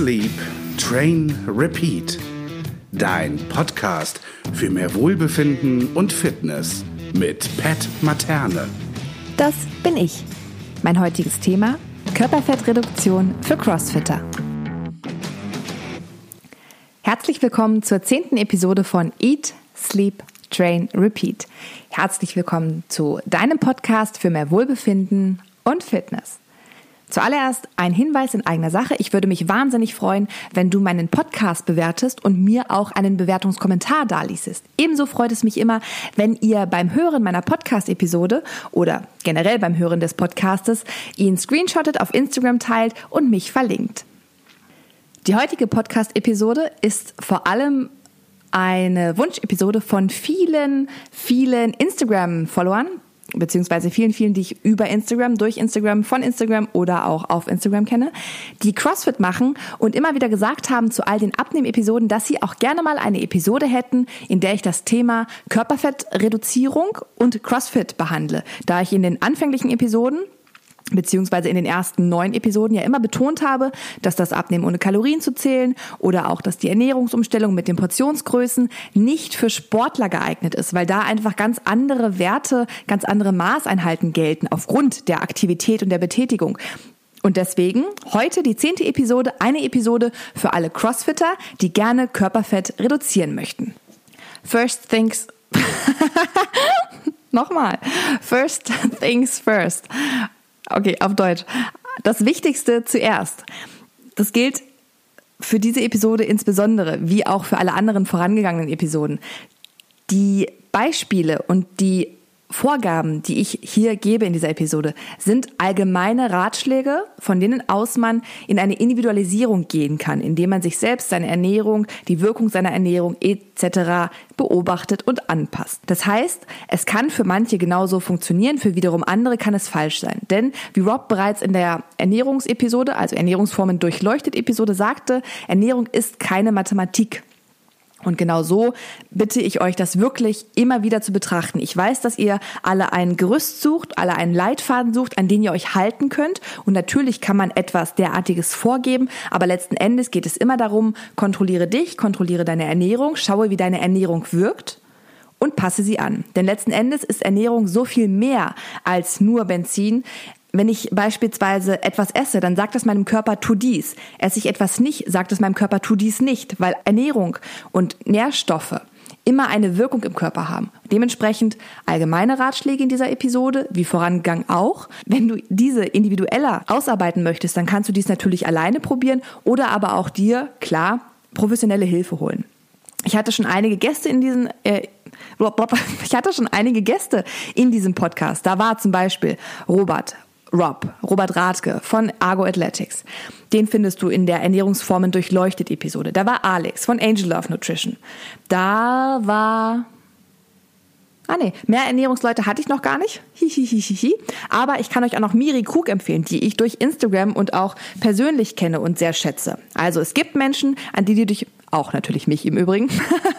Sleep, Train, Repeat. Dein Podcast für mehr Wohlbefinden und Fitness mit Pat Materne. Das bin ich. Mein heutiges Thema: Körperfettreduktion für Crossfitter. Herzlich willkommen zur zehnten Episode von Eat, Sleep, Train, Repeat. Herzlich willkommen zu deinem Podcast für mehr Wohlbefinden und Fitness. Zuallererst ein Hinweis in eigener Sache. Ich würde mich wahnsinnig freuen, wenn du meinen Podcast bewertest und mir auch einen Bewertungskommentar daließest. Ebenso freut es mich immer, wenn ihr beim Hören meiner Podcast-Episode oder generell beim Hören des Podcastes ihn screenshottet, auf Instagram teilt und mich verlinkt. Die heutige Podcast-Episode ist vor allem eine Wunschepisode von vielen, vielen Instagram-Followern, beziehungsweise vielen, vielen, die ich über Instagram, durch Instagram, von Instagram oder auch auf Instagram kenne, die CrossFit machen und immer wieder gesagt haben zu all den Abnehm-Episoden, dass sie auch gerne mal eine Episode hätten, in der ich das Thema Körperfettreduzierung und CrossFit behandle. Da ich in den anfänglichen Episoden beziehungsweise in den ersten neun Episoden ja immer betont habe, dass das Abnehmen ohne Kalorien zu zählen oder auch, dass die Ernährungsumstellung mit den Portionsgrößen nicht für Sportler geeignet ist, weil da einfach ganz andere Werte, ganz andere Maßeinheiten gelten aufgrund der Aktivität und der Betätigung. Und deswegen heute die zehnte Episode, eine Episode für alle Crossfitter, die gerne Körperfett reduzieren möchten. First things Nochmal. First things first. Okay, auf Deutsch. Das Wichtigste zuerst. Das gilt für diese Episode insbesondere, wie auch für alle anderen vorangegangenen Episoden. Die Beispiele und die Vorgaben, die ich hier gebe in dieser Episode, sind allgemeine Ratschläge, von denen aus man in eine Individualisierung gehen kann, indem man sich selbst seine Ernährung, die Wirkung seiner Ernährung etc. beobachtet und anpasst. Das heißt, es kann für manche genauso funktionieren, für wiederum andere kann es falsch sein. Denn wie Rob bereits in der Ernährungsepisode, also Ernährungsformen durchleuchtet Episode sagte, Ernährung ist keine Mathematik. Und genau so bitte ich euch, das wirklich immer wieder zu betrachten. Ich weiß, dass ihr alle ein Gerüst sucht, alle einen Leitfaden sucht, an den ihr euch halten könnt. Und natürlich kann man etwas derartiges vorgeben, aber letzten Endes geht es immer darum, kontrolliere dich, kontrolliere deine Ernährung, schaue, wie deine Ernährung wirkt und passe sie an. Denn letzten Endes ist Ernährung so viel mehr als nur Benzin. Wenn ich beispielsweise etwas esse, dann sagt es meinem Körper, tu dies. Esse ich etwas nicht, sagt es meinem Körper, tu dies nicht, weil Ernährung und Nährstoffe immer eine Wirkung im Körper haben. Dementsprechend allgemeine Ratschläge in dieser Episode, wie vorangegangen auch. Wenn du diese individueller ausarbeiten möchtest, dann kannst du dies natürlich alleine probieren oder aber auch dir, klar, professionelle Hilfe holen. Ich hatte schon einige Gäste in diesen äh, ich hatte schon einige Gäste in diesem Podcast. Da war zum Beispiel Robert Rob, Robert Rathke von Argo Athletics. Den findest du in der Ernährungsformen durchleuchtet Episode. Da war Alex von Angel Love Nutrition. Da war Ah nee, mehr Ernährungsleute hatte ich noch gar nicht. Hihihihihi. Aber ich kann euch auch noch Miri Krug empfehlen, die ich durch Instagram und auch persönlich kenne und sehr schätze. Also es gibt Menschen, an die du dich, auch natürlich mich im Übrigen,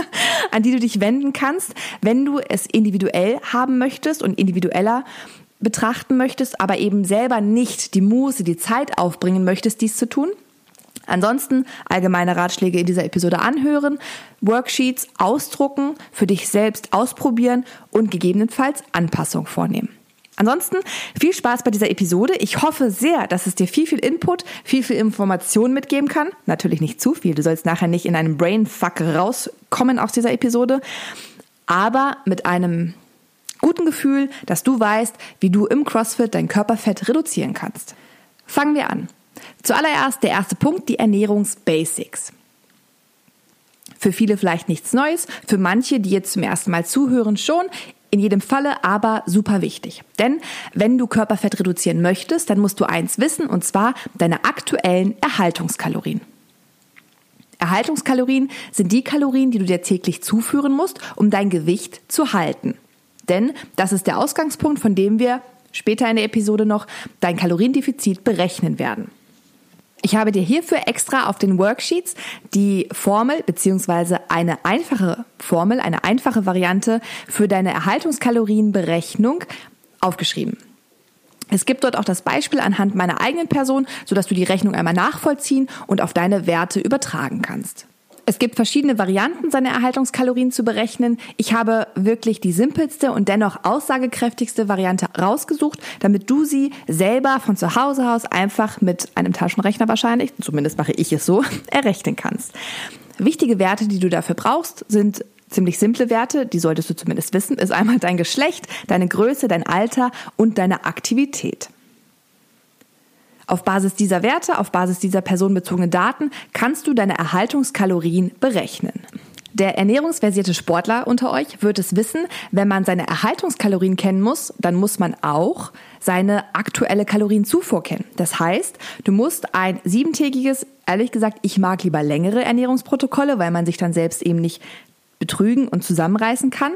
an die du dich wenden kannst, wenn du es individuell haben möchtest und individueller betrachten möchtest, aber eben selber nicht die Muße, die Zeit aufbringen möchtest, dies zu tun. Ansonsten allgemeine Ratschläge in dieser Episode anhören, Worksheets ausdrucken, für dich selbst ausprobieren und gegebenenfalls Anpassung vornehmen. Ansonsten viel Spaß bei dieser Episode. Ich hoffe sehr, dass es dir viel, viel Input, viel, viel Information mitgeben kann. Natürlich nicht zu viel. Du sollst nachher nicht in einem Brainfuck rauskommen aus dieser Episode, aber mit einem guten Gefühl, dass du weißt, wie du im CrossFit dein Körperfett reduzieren kannst. Fangen wir an. Zuallererst der erste Punkt, die Ernährungsbasics. Für viele vielleicht nichts Neues, für manche, die jetzt zum ersten Mal zuhören, schon. In jedem Falle aber super wichtig. Denn wenn du Körperfett reduzieren möchtest, dann musst du eins wissen, und zwar deine aktuellen Erhaltungskalorien. Erhaltungskalorien sind die Kalorien, die du dir täglich zuführen musst, um dein Gewicht zu halten. Denn das ist der Ausgangspunkt, von dem wir später in der Episode noch dein Kaloriendefizit berechnen werden. Ich habe dir hierfür extra auf den Worksheets die Formel beziehungsweise eine einfache Formel, eine einfache Variante für deine Erhaltungskalorienberechnung aufgeschrieben. Es gibt dort auch das Beispiel anhand meiner eigenen Person, sodass du die Rechnung einmal nachvollziehen und auf deine Werte übertragen kannst. Es gibt verschiedene Varianten, seine Erhaltungskalorien zu berechnen. Ich habe wirklich die simpelste und dennoch aussagekräftigste Variante rausgesucht, damit du sie selber von zu Hause aus einfach mit einem Taschenrechner wahrscheinlich, zumindest mache ich es so, errechnen kannst. Wichtige Werte, die du dafür brauchst, sind ziemlich simple Werte, die solltest du zumindest wissen, ist einmal dein Geschlecht, deine Größe, dein Alter und deine Aktivität. Auf Basis dieser Werte, auf Basis dieser personenbezogenen Daten kannst du deine Erhaltungskalorien berechnen. Der ernährungsversierte Sportler unter euch wird es wissen, wenn man seine Erhaltungskalorien kennen muss, dann muss man auch seine aktuelle Kalorienzufuhr kennen. Das heißt, du musst ein siebentägiges, ehrlich gesagt, ich mag lieber längere Ernährungsprotokolle, weil man sich dann selbst eben nicht betrügen und zusammenreißen kann,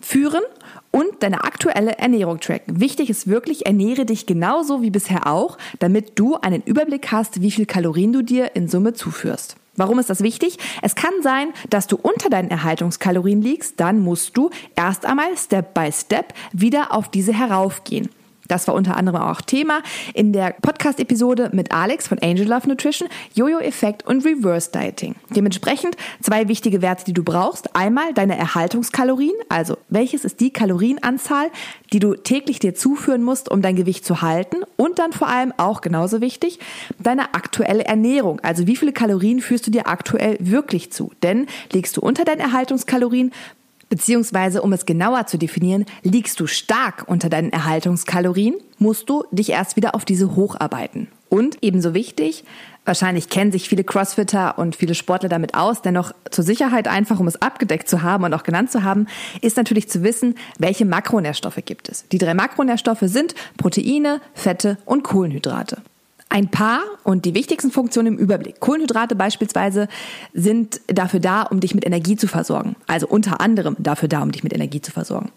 führen und deine aktuelle Ernährung tracken. Wichtig ist wirklich, ernähre dich genauso wie bisher auch, damit du einen Überblick hast, wie viel Kalorien du dir in Summe zuführst. Warum ist das wichtig? Es kann sein, dass du unter deinen Erhaltungskalorien liegst, dann musst du erst einmal Step by Step wieder auf diese heraufgehen. Das war unter anderem auch Thema in der Podcast-Episode mit Alex von Angel Love Nutrition, Jojo-Effekt und Reverse Dieting. Dementsprechend zwei wichtige Werte, die du brauchst. Einmal deine Erhaltungskalorien, also welches ist die Kalorienanzahl, die du täglich dir zuführen musst, um dein Gewicht zu halten. Und dann vor allem auch genauso wichtig, deine aktuelle Ernährung. Also wie viele Kalorien führst du dir aktuell wirklich zu? Denn liegst du unter deinen Erhaltungskalorien, Beziehungsweise, um es genauer zu definieren, liegst du stark unter deinen Erhaltungskalorien, musst du dich erst wieder auf diese hocharbeiten. Und ebenso wichtig, wahrscheinlich kennen sich viele Crossfitter und viele Sportler damit aus, dennoch zur Sicherheit einfach, um es abgedeckt zu haben und auch genannt zu haben, ist natürlich zu wissen, welche Makronährstoffe gibt es. Die drei Makronährstoffe sind Proteine, Fette und Kohlenhydrate. Ein paar und die wichtigsten Funktionen im Überblick. Kohlenhydrate beispielsweise sind dafür da, um dich mit Energie zu versorgen. Also unter anderem dafür da, um dich mit Energie zu versorgen.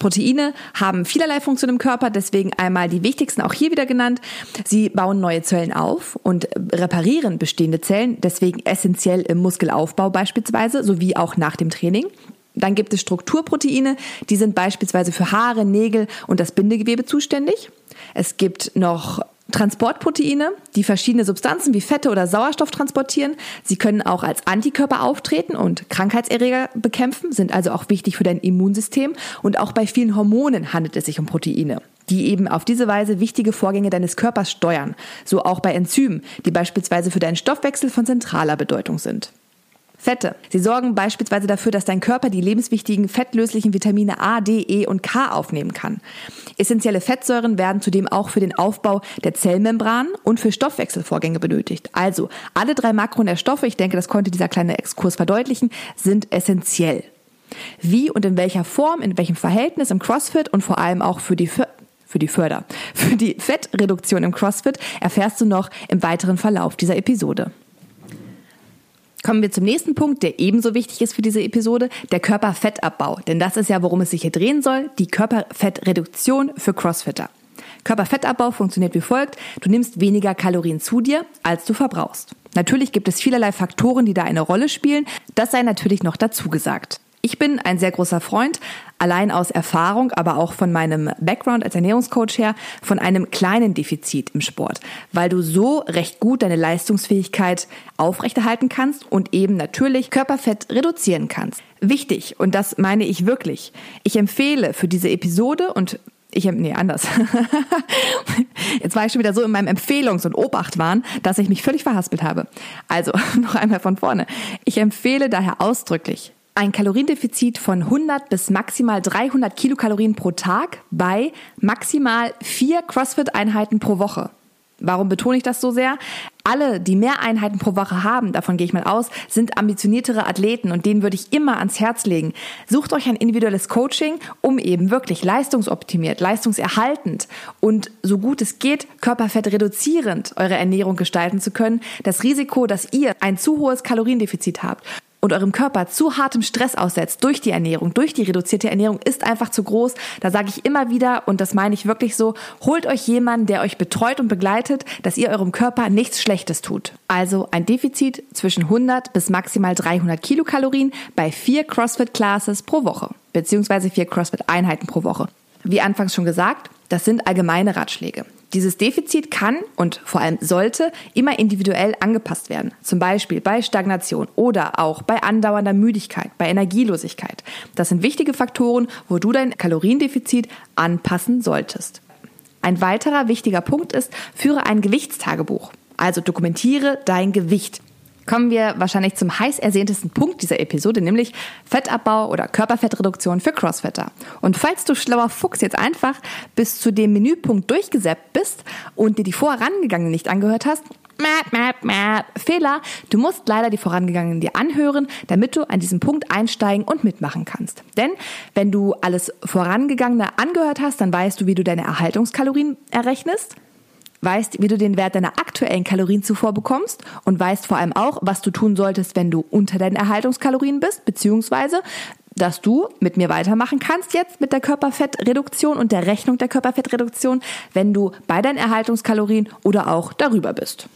Proteine haben vielerlei Funktionen im Körper, deswegen einmal die wichtigsten auch hier wieder genannt. Sie bauen neue Zellen auf und reparieren bestehende Zellen, deswegen essentiell im Muskelaufbau beispielsweise, sowie auch nach dem Training. Dann gibt es Strukturproteine, die sind beispielsweise für Haare, Nägel und das Bindegewebe zuständig. Es gibt noch Transportproteine, die verschiedene Substanzen wie Fette oder Sauerstoff transportieren. Sie können auch als Antikörper auftreten und Krankheitserreger bekämpfen, sind also auch wichtig für dein Immunsystem. Und auch bei vielen Hormonen handelt es sich um Proteine die eben auf diese Weise wichtige Vorgänge deines Körpers steuern, so auch bei Enzymen, die beispielsweise für deinen Stoffwechsel von zentraler Bedeutung sind. Fette. Sie sorgen beispielsweise dafür, dass dein Körper die lebenswichtigen fettlöslichen Vitamine A, D, E und K aufnehmen kann. Essentielle Fettsäuren werden zudem auch für den Aufbau der Zellmembran und für Stoffwechselvorgänge benötigt. Also alle drei Makronährstoffe, ich denke, das konnte dieser kleine Exkurs verdeutlichen, sind essentiell. Wie und in welcher Form, in welchem Verhältnis im CrossFit und vor allem auch für die für die Förder, für die Fettreduktion im CrossFit erfährst du noch im weiteren Verlauf dieser Episode. Kommen wir zum nächsten Punkt, der ebenso wichtig ist für diese Episode, der Körperfettabbau. Denn das ist ja, worum es sich hier drehen soll, die Körperfettreduktion für Crossfitter. Körperfettabbau funktioniert wie folgt. Du nimmst weniger Kalorien zu dir, als du verbrauchst. Natürlich gibt es vielerlei Faktoren, die da eine Rolle spielen. Das sei natürlich noch dazu gesagt. Ich bin ein sehr großer Freund, allein aus Erfahrung, aber auch von meinem Background als Ernährungscoach her, von einem kleinen Defizit im Sport, weil du so recht gut deine Leistungsfähigkeit aufrechterhalten kannst und eben natürlich Körperfett reduzieren kannst. Wichtig, und das meine ich wirklich, ich empfehle für diese Episode und ich, nee, anders. Jetzt war ich schon wieder so in meinem Empfehlungs- und Obachtwahn, dass ich mich völlig verhaspelt habe. Also, noch einmal von vorne. Ich empfehle daher ausdrücklich, ein Kaloriendefizit von 100 bis maximal 300 Kilokalorien pro Tag bei maximal vier CrossFit-Einheiten pro Woche. Warum betone ich das so sehr? Alle, die mehr Einheiten pro Woche haben, davon gehe ich mal aus, sind ambitioniertere Athleten und denen würde ich immer ans Herz legen. Sucht euch ein individuelles Coaching, um eben wirklich leistungsoptimiert, leistungserhaltend und so gut es geht, Körperfett reduzierend eure Ernährung gestalten zu können. Das Risiko, dass ihr ein zu hohes Kaloriendefizit habt und eurem Körper zu hartem Stress aussetzt durch die Ernährung, durch die reduzierte Ernährung, ist einfach zu groß. Da sage ich immer wieder, und das meine ich wirklich so, holt euch jemanden, der euch betreut und begleitet, dass ihr eurem Körper nichts Schlechtes tut. Also ein Defizit zwischen 100 bis maximal 300 Kilokalorien bei vier CrossFit-Classes pro Woche, beziehungsweise vier CrossFit-Einheiten pro Woche. Wie anfangs schon gesagt, Das sind allgemeine Ratschläge. Dieses Defizit kann und vor allem sollte immer individuell angepasst werden. Zum Beispiel bei Stagnation oder auch bei andauernder Müdigkeit, bei Energielosigkeit. Das sind wichtige Faktoren, wo du dein Kaloriendefizit anpassen solltest. Ein weiterer wichtiger Punkt ist, führe ein Gewichtstagebuch. Also dokumentiere dein Gewicht kommen wir wahrscheinlich zum heiß ersehntesten Punkt dieser Episode, nämlich Fettabbau oder Körperfettreduktion für Crossfitter. Und falls du schlauer Fuchs jetzt einfach bis zu dem Menüpunkt durchgesäppt bist und dir die vorangegangenen nicht angehört hast, Mäh, mäh, mäh. Fehler. Du musst leider die vorangegangenen dir anhören, damit du an diesem Punkt einsteigen und mitmachen kannst. Denn wenn du alles vorangegangene angehört hast, dann weißt du, wie du deine Erhaltungskalorien errechnest weißt, wie du den Wert deiner aktuellen Kalorienzufuhr bekommst und weißt vor allem auch, was du tun solltest, wenn du unter deinen Erhaltungskalorien bist, beziehungsweise dass du mit mir weitermachen kannst jetzt mit der Körperfettreduktion und der Rechnung der Körperfettreduktion, wenn du bei deinen Erhaltungskalorien oder auch darüber bist.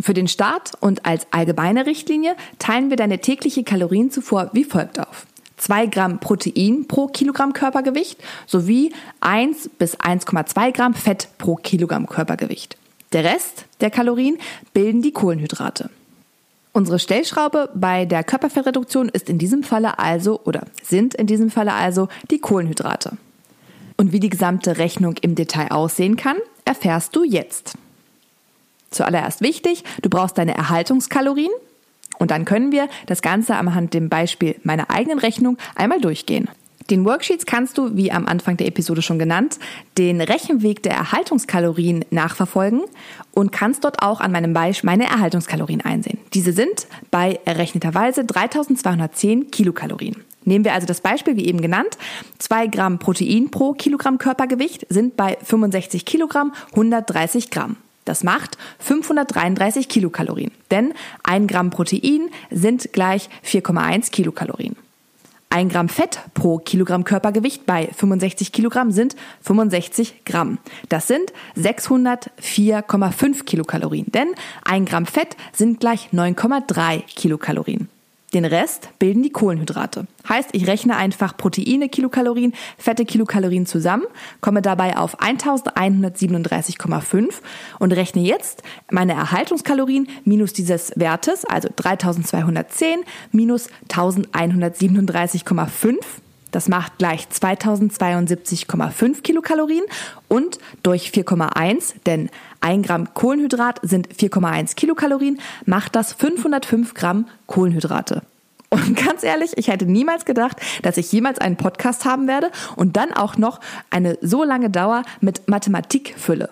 Für den Start und als allgemeine Richtlinie teilen wir deine tägliche Kalorienzufuhr wie folgt auf. 2 Gramm Protein pro Kilogramm Körpergewicht sowie 1 bis 1,2 Gramm Fett pro Kilogramm Körpergewicht. Der Rest der Kalorien bilden die Kohlenhydrate. Unsere Stellschraube bei der Körperfettreduktion ist in diesem Falle also oder sind in diesem Falle also die Kohlenhydrate. Und wie die gesamte Rechnung im Detail aussehen kann, erfährst du jetzt. Zuallererst wichtig, du brauchst deine Erhaltungskalorien, und dann können wir das Ganze anhand dem Beispiel meiner eigenen Rechnung einmal durchgehen. Den Worksheets kannst du, wie am Anfang der Episode schon genannt, den Rechenweg der Erhaltungskalorien nachverfolgen und kannst dort auch an meinem Beispiel meine Erhaltungskalorien einsehen. Diese sind bei errechneterweise 3210 Kilokalorien. Nehmen wir also das Beispiel, wie eben genannt. 2 Gramm Protein pro Kilogramm Körpergewicht sind bei 65 Kilogramm 130 Gramm. Das macht 533 Kilokalorien, denn ein Gramm Protein sind gleich 4,1 Kilokalorien. Ein Gramm Fett pro Kilogramm Körpergewicht bei 65 Kilogramm sind 65 Gramm. Das sind 604,5 Kilokalorien, denn ein Gramm Fett sind gleich 9,3 Kilokalorien. Den Rest bilden die Kohlenhydrate. Heißt, ich rechne einfach Proteine Kilokalorien, Fette Kilokalorien zusammen, komme dabei auf 1137,5 und rechne jetzt meine Erhaltungskalorien minus dieses Wertes, also 3210 minus 1137,5 das macht gleich 2072,5 Kilokalorien und durch 4,1, denn ein Gramm Kohlenhydrat sind 4,1 Kilokalorien, macht das 505 Gramm Kohlenhydrate. Und ganz ehrlich, ich hätte niemals gedacht, dass ich jemals einen Podcast haben werde und dann auch noch eine so lange Dauer mit Mathematik fülle.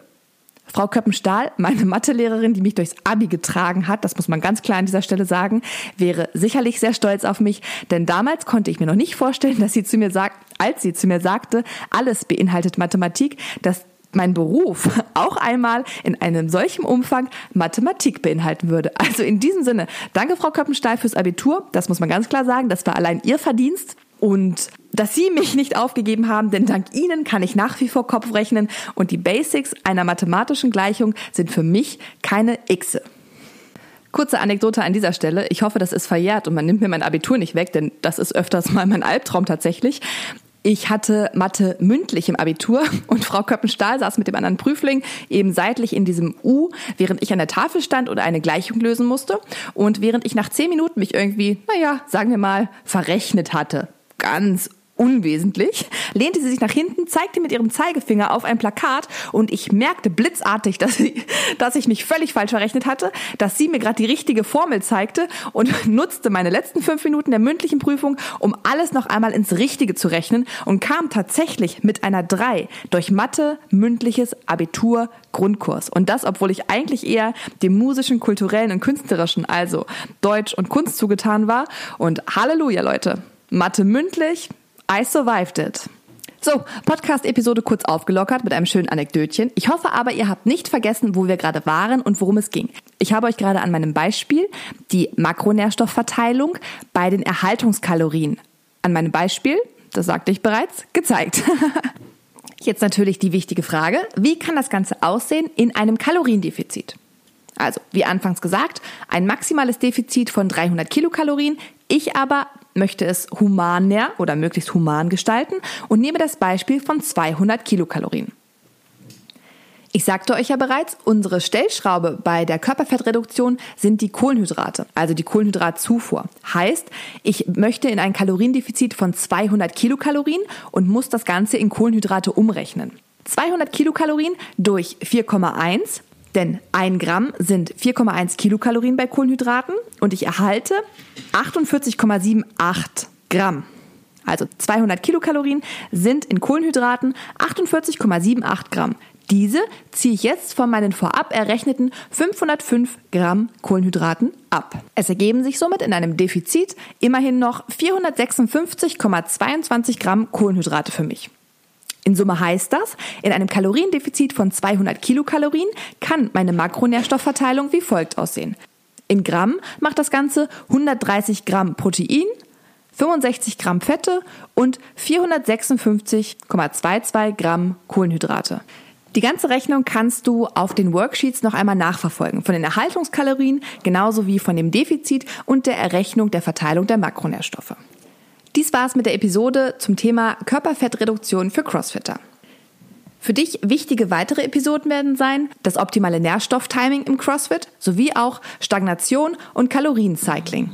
Frau Köppenstahl, meine Mathelehrerin, die mich durchs Abi getragen hat, das muss man ganz klar an dieser Stelle sagen, wäre sicherlich sehr stolz auf mich, denn damals konnte ich mir noch nicht vorstellen, dass sie zu mir sagt, als sie zu mir sagte, alles beinhaltet Mathematik, dass mein Beruf auch einmal in einem solchen Umfang Mathematik beinhalten würde. Also in diesem Sinne, danke Frau Köppenstahl fürs Abitur. Das muss man ganz klar sagen. Das war allein Ihr Verdienst. Und dass Sie mich nicht aufgegeben haben, denn dank Ihnen kann ich nach wie vor Kopf rechnen und die Basics einer mathematischen Gleichung sind für mich keine Xe. Kurze Anekdote an dieser Stelle. Ich hoffe, das ist verjährt und man nimmt mir mein Abitur nicht weg, denn das ist öfters mal mein Albtraum tatsächlich. Ich hatte Mathe mündlich im Abitur und Frau Köppenstahl saß mit dem anderen Prüfling eben seitlich in diesem U, während ich an der Tafel stand oder eine Gleichung lösen musste. Und während ich nach zehn Minuten mich irgendwie, naja, sagen wir mal, verrechnet hatte, ganz unwesentlich, lehnte sie sich nach hinten, zeigte mit ihrem Zeigefinger auf ein Plakat und ich merkte blitzartig, dass, sie, dass ich mich völlig falsch verrechnet hatte, dass sie mir gerade die richtige Formel zeigte und nutzte meine letzten fünf Minuten der mündlichen Prüfung, um alles noch einmal ins Richtige zu rechnen und kam tatsächlich mit einer 3 durch Mathe, mündliches Abitur, Grundkurs. Und das, obwohl ich eigentlich eher dem musischen, kulturellen und künstlerischen, also Deutsch und Kunst zugetan war. Und Halleluja, Leute. Mathe mündlich, I survived it. So, Podcast-Episode kurz aufgelockert mit einem schönen Anekdötchen. Ich hoffe aber, ihr habt nicht vergessen, wo wir gerade waren und worum es ging. Ich habe euch gerade an meinem Beispiel die Makronährstoffverteilung bei den Erhaltungskalorien an meinem Beispiel, das sagte ich bereits, gezeigt. Jetzt natürlich die wichtige Frage, wie kann das Ganze aussehen in einem Kaloriendefizit? Also, wie anfangs gesagt, ein maximales Defizit von 300 Kilokalorien. Ich aber möchte es humaner oder möglichst human gestalten und nehme das Beispiel von 200 Kilokalorien. Ich sagte euch ja bereits, unsere Stellschraube bei der Körperfettreduktion sind die Kohlenhydrate, also die Kohlenhydratzufuhr. Heißt, ich möchte in ein Kaloriendefizit von 200 Kilokalorien und muss das Ganze in Kohlenhydrate umrechnen. 200 Kilokalorien durch 4,1, denn ein Gramm sind 4,1 Kilokalorien bei Kohlenhydraten und ich erhalte 48,78 Gramm. Also 200 Kilokalorien sind in Kohlenhydraten 48,78 Gramm. Diese ziehe ich jetzt von meinen vorab errechneten 505 Gramm Kohlenhydraten ab. Es ergeben sich somit in einem Defizit immerhin noch 456,22 Gramm Kohlenhydrate für mich. In Summe heißt das, in einem Kaloriendefizit von 200 Kilokalorien kann meine Makronährstoffverteilung wie folgt aussehen. In Gramm macht das Ganze 130 Gramm Protein, 65 Gramm Fette und 456,22 Gramm Kohlenhydrate. Die ganze Rechnung kannst du auf den Worksheets noch einmal nachverfolgen, von den Erhaltungskalorien genauso wie von dem Defizit und der Errechnung der Verteilung der Makronährstoffe. Dies war's mit der Episode zum Thema Körperfettreduktion für Crossfitter. Für dich wichtige weitere Episoden werden sein das optimale Nährstofftiming im CrossFit sowie auch Stagnation und Kaloriencycling.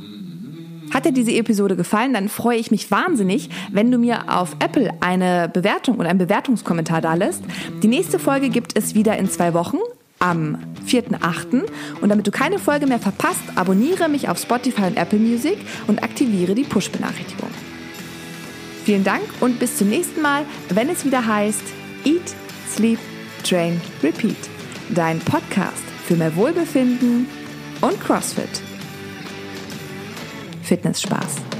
Hat dir diese Episode gefallen, dann freue ich mich wahnsinnig, wenn du mir auf Apple eine Bewertung und einen Bewertungskommentar da lässt. Die nächste Folge gibt es wieder in zwei Wochen am 4.8. Und damit du keine Folge mehr verpasst, abonniere mich auf Spotify und Apple Music und aktiviere die Push-Benachrichtigung. Vielen Dank und bis zum nächsten Mal, wenn es wieder heißt Eat, Sleep, Train, Repeat. Dein Podcast für mehr Wohlbefinden und CrossFit. Fitnessspaß.